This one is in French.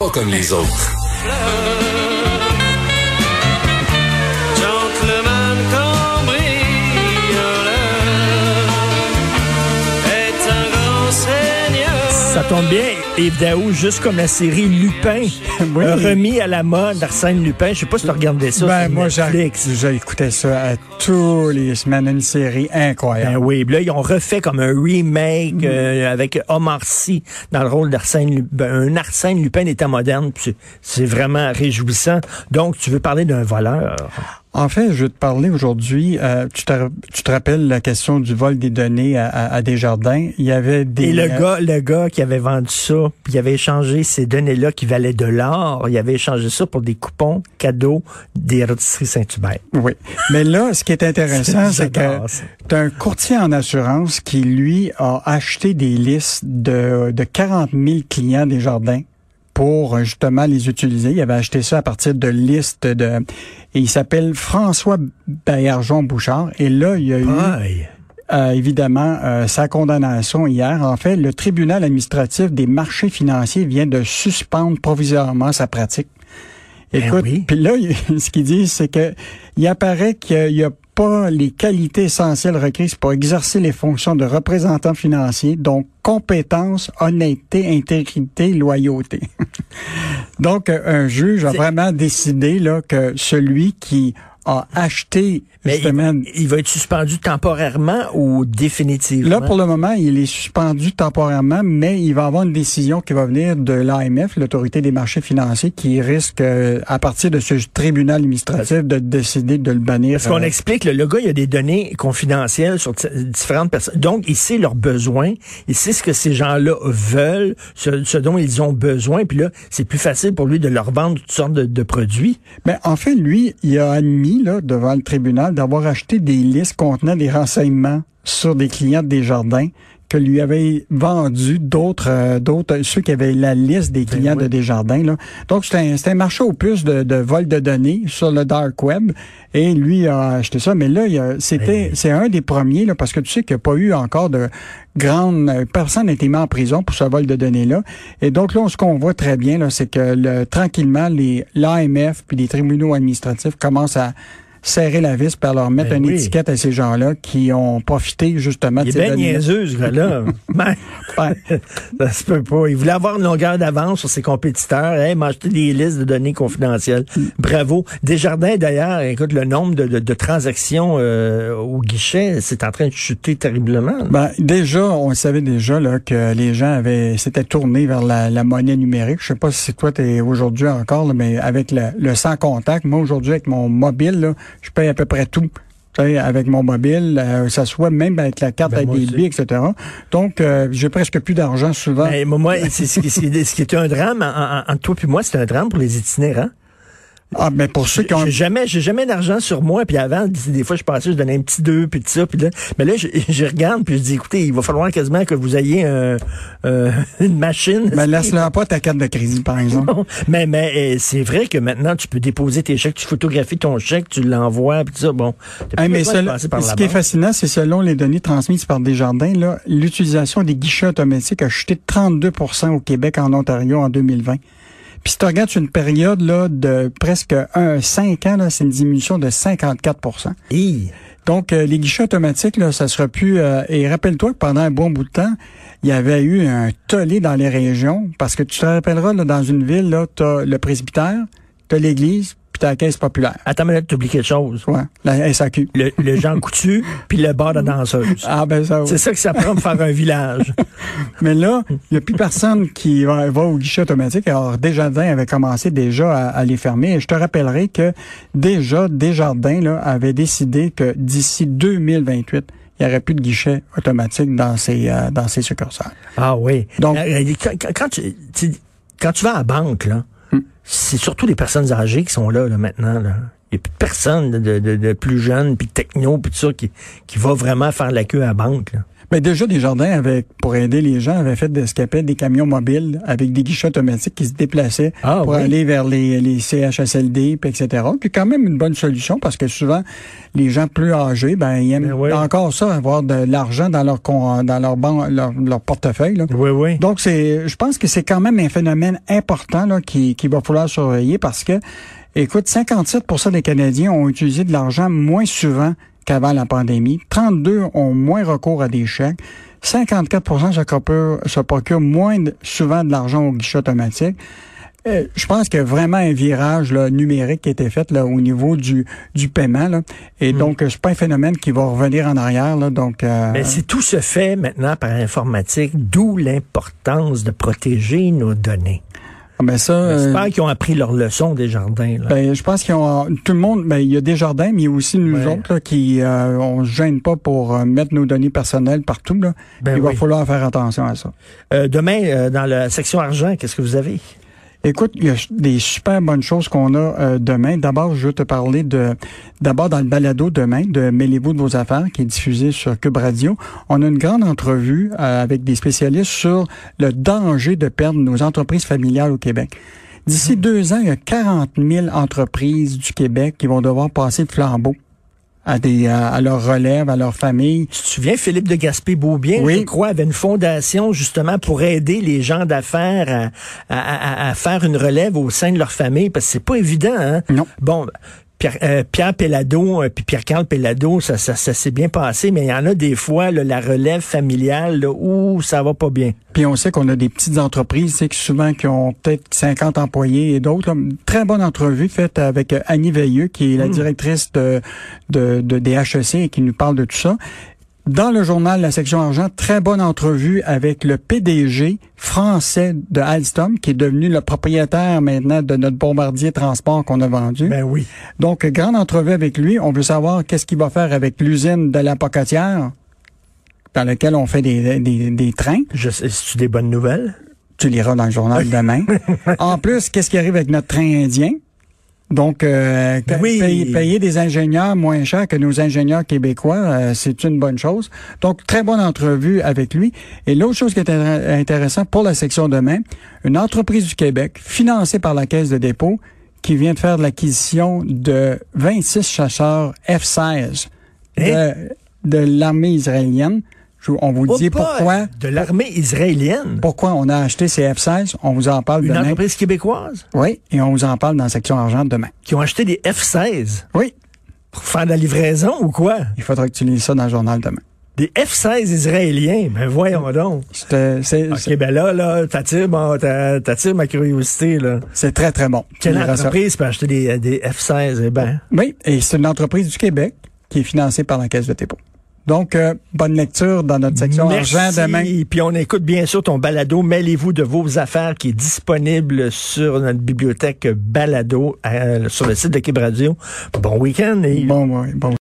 Pas comme les autres. Ça tombe bien, Yves Daou, juste comme la série Lupin, Oui. remis à la mode Arsène Lupin. Je sais pas si tu regardais ça Ben, sur moi, écouté ça à tous les semaines, une série Ben incroyable. oui, puis là, ils ont refait comme un remake Mm. euh, avec Omar Sy dans le rôle d'Arsène Lupin. Un Arsène Lupin d'état moderne. C'est vraiment réjouissant. Donc, tu veux parler d'un voleur? En fait, je vais te parler aujourd'hui, euh, tu, te, tu te rappelles la question du vol des données à, à, à Desjardins? Il y avait des... Et le euh, gars, le gars qui avait vendu ça, puis il avait échangé ces données-là qui valaient de l'or, il avait échangé ça pour des coupons cadeaux des rôtisseries Saint-Hubert. Oui. Mais là, ce qui est intéressant, c'est que tu un courtier en assurance qui, lui, a acheté des listes de, de 40 000 clients des jardins pour euh, justement les utiliser. Il avait acheté ça à partir de listes de... Et il s'appelle François Baillargeon Bouchard. Et là, il y a eu... Euh, évidemment euh, sa condamnation hier. En fait, le tribunal administratif des marchés financiers vient de suspendre provisoirement sa pratique. Ben Écoute, oui. puis là, ce qu'ils disent, c'est que il apparaît qu'il n'y a pas les qualités essentielles requises pour exercer les fonctions de représentant financier, donc compétence, honnêteté, intégrité, loyauté. donc, un juge a vraiment décidé là que celui qui a acheté Mais justement il, il va être suspendu temporairement ou définitivement? Là, pour le moment, il est suspendu temporairement, mais il va avoir une décision qui va venir de l'AMF, l'autorité des marchés financiers, qui risque, euh, à partir de ce tribunal administratif, de décider de le bannir. Parce qu'on euh, explique, le gars, il a des données confidentielles sur différentes personnes. Donc, il sait leurs besoins, il sait ce que ces gens-là veulent, ce, ce dont ils ont besoin. Puis là, c'est plus facile pour lui de leur vendre toutes sortes de, de produits. Mais en fait, lui, il a admis devant le tribunal d'avoir acheté des listes contenant des renseignements sur des clients des jardins que lui avaient vendu d'autres, euh, d'autres, ceux qui avaient la liste des clients oui. de Desjardins. Là. Donc, c'est un, c'est un marché aux puces de, de vol de données sur le dark web. Et lui a acheté ça. Mais là, il a- c'était, Ben. c'est un des premiers, là, parce que tu sais qu'il n'y a pas eu encore de grande... euh, Personne n'a été mis en prison pour ce vol de données-là. Et donc là, ce qu'on voit très bien, là, c'est que le, tranquillement, les l'AMF puis les tribunaux administratifs commencent à serrer la vis par leur mettre Ben une oui. étiquette à ces gens-là qui ont profité justement Il de est bien niaiseux, ce gars-là. Ben, ça se peut pas. Il voulait avoir une longueur d'avance sur ses compétiteurs. Hey, m'acheter des listes de données confidentielles. Bravo. Desjardins, d'ailleurs, écoute, le nombre de, de- de transactions euh, au guichet, c'est en train de chuter terriblement. Ben, déjà, on savait déjà là, que les gens avaient s'étaient tournés vers la, la monnaie numérique. Je sais pas si toi t'es aujourd'hui encore, là, mais avec le, le sans contact, moi aujourd'hui avec mon mobile, là, je paye à peu près tout. Avec mon mobile, euh, ça soit même avec la carte Ben, débit, etc. Donc, euh, j'ai presque plus d'argent souvent. Ben, moi, c'est ce, qui- ce est un drame en- en- entre toi puis moi, c'est un drame pour les itinérants. Ah, mais pour ceux qui ont J'ai jamais, j'ai jamais d'argent sur moi. Puis avant, des des fois, je passais, je donnais un petit deux, puis tout ça. Puis là, mais là, je, je regarde, puis je dis, écoutez, il va falloir quasiment que vous ayez euh, une machine. ben, laisse-leur pas ta carte de crédit, par exemple. mais mais euh, c'est vrai que maintenant, tu peux déposer tes chèques, tu photographies ton chèque, tu l'envoies, puis tout ça. Bon, Hey, mais par ce qui est fascinant, c'est selon les données transmises par Desjardins, là, l'utilisation des guichets automatiques a chuté de 32% au Québec en Ontario en 2020. Puis si tu regardes sur une période là, de presque un, 5 ans, là, c'est une diminution de 54 Hi. Donc, euh, les guichets automatiques, là, ça sera plus... euh, et rappelle-toi que pendant un bon bout de temps, il y avait eu un tollé dans les régions, parce que tu te rappelleras, là, dans une ville, tu as le presbytère, tu as l'église, puis la caisse populaire. Attends, mais là, tu oublies quelque chose. Ouais, la SAQ. Le, le Jean Coutu, puis le bar de danseuse. Ah ben ça... C'est ça que ça prend pour faire un village. Mais là, il n'y a plus personne qui va, va au guichet automatique. Alors, Desjardins avait commencé déjà à, à les fermer. Et je te rappellerai que déjà, Desjardins là, avait décidé que d'ici 2028, il n'y aurait plus de guichet automatique dans ses, euh, dans ses succursales. Ah oui. Donc- Euh, quand, tu, tu- quand tu vas à la banque, là. C'est surtout les personnes âgées qui sont là, là maintenant. Là. Il n'y a plus personne de, de, de plus jeune, puis techno, puis ça, qui, qui va vraiment faire la queue à la banque. Là. Mais déjà, Desjardins, avec, pour aider les gens, avait fait de ce qu'ils appellent des camions mobiles avec des guichets automatiques qui se déplaçaient Ah, pour oui. aller vers les, les CHSLD, puis etc. Puis quand même une bonne solution parce que souvent, les gens plus âgés, ben, ils aiment Ben oui. encore ça, avoir de l'argent dans leur, con- dans leur, ban- leur, leur portefeuille. Là. Oui, oui. Donc, c'est, je pense que c'est quand même un phénomène important là, qui, qui va falloir surveiller parce que, écoute, 57% des Canadiens ont utilisé de l'argent moins souvent qu'avant la pandémie. 32 ont moins recours à des chèques. 54 se procurent, se procurent moins de- souvent de l'argent au guichet automatique. Euh, je pense qu'il y a vraiment un virage là, numérique qui a été fait là, au niveau du, du paiement. Là. Et donc, euh, c'est pas un phénomène qui va revenir en arrière. Là, donc, euh, Mais si tout se fait maintenant par informatique, d'où l'importance de protéger nos données. Ben ça, euh, J'espère qu'ils ont appris leur leçon des jardins. Là. Ben, je pense qu'ils ont tout le monde. Ben, il y a des jardins, mais il y a aussi nous Ouais. autres là, qui euh, on se gêne pas pour euh, mettre nos données personnelles partout. Là. Ben il va falloir faire attention à ça. Euh, demain, euh, dans la section argent, qu'est-ce que vous avez? Écoute, il y a des super bonnes choses qu'on a euh, demain. D'abord, je veux te parler de d'abord dans le balado demain de Mêlez-vous de vos affaires qui est diffusé sur Cube Radio. On a une grande entrevue euh, avec des spécialistes sur le danger de perdre nos entreprises familiales au Québec. D'ici deux ans, il y a 40 000 entreprises du Québec qui vont devoir passer le flambeau à des à, à leur relève, à leur famille. Tu te souviens, Philippe de Gaspé-Beaubien, Oui. je crois, avait une fondation justement pour aider les gens d'affaires à, à- à- à faire une relève au sein de leur famille, parce que c'est pas évident. Hein? Non. Bon, Pierre, euh, Pierre Pellado, euh, puis Pierre-Carl Pellado, ça, ça, ça s'est bien passé, mais il y en a des fois, là, la relève familiale, là, où ça va pas bien. Puis on sait qu'on a des petites entreprises, c'est que souvent qui ont peut-être 50 employés et d'autres. Très bonne entrevue faite avec euh, Annie Veilleux, qui est la directrice de, de, de des HEC et qui nous parle de tout ça. Dans le journal La section argent, très bonne entrevue avec le PDG français de Alstom, qui est devenu le propriétaire maintenant de notre bombardier transport qu'on a vendu. Ben oui. Donc, grande entrevue avec lui. On veut savoir qu'est-ce qu'il va faire avec l'usine de la Pocatière, dans laquelle on fait des, des, des trains. Je sais, c'est-tu des bonnes nouvelles? Tu liras dans le journal demain. en plus, qu'est-ce qui arrive avec notre train indien? Donc, euh, Ben oui. payer, payer des ingénieurs moins chers que nos ingénieurs québécois, euh, c'est une bonne chose. Donc, très bonne entrevue avec lui. Et l'autre chose qui est intér- intéressant pour la section demain, une entreprise du Québec financée par la Caisse de dépôt qui vient de faire de l'acquisition de 26 chasseurs F-16 de, de l'armée israélienne. Je- on vous Oh dit boy! pourquoi De l'armée israélienne. pourquoi on a acheté ces F-16. On vous en parle Une demain. entreprise québécoise Oui, et on vous en parle dans la section argent demain. qui ont acheté des F-16 Oui, pour faire de la livraison ou quoi? il faudra que tu lises ça dans le journal demain. Des F-16 israéliens, ben voyons donc. C'est OK, ben là, là, t'attires, t'attires ma curiosité, là. c'est très, très bon. Quelle entreprise peut acheter des, des F-16? Eh ben, Oui, et c'est une entreprise du Québec qui est financée par la Caisse de dépôt. Donc, euh, bonne lecture dans notre section merci. argent demain. Puis on écoute bien sûr ton balado Mêlez-vous de vos affaires qui est disponible sur notre bibliothèque balado euh, sur le site de Cube Radio. Bon week-end et Bon, ouais, bon.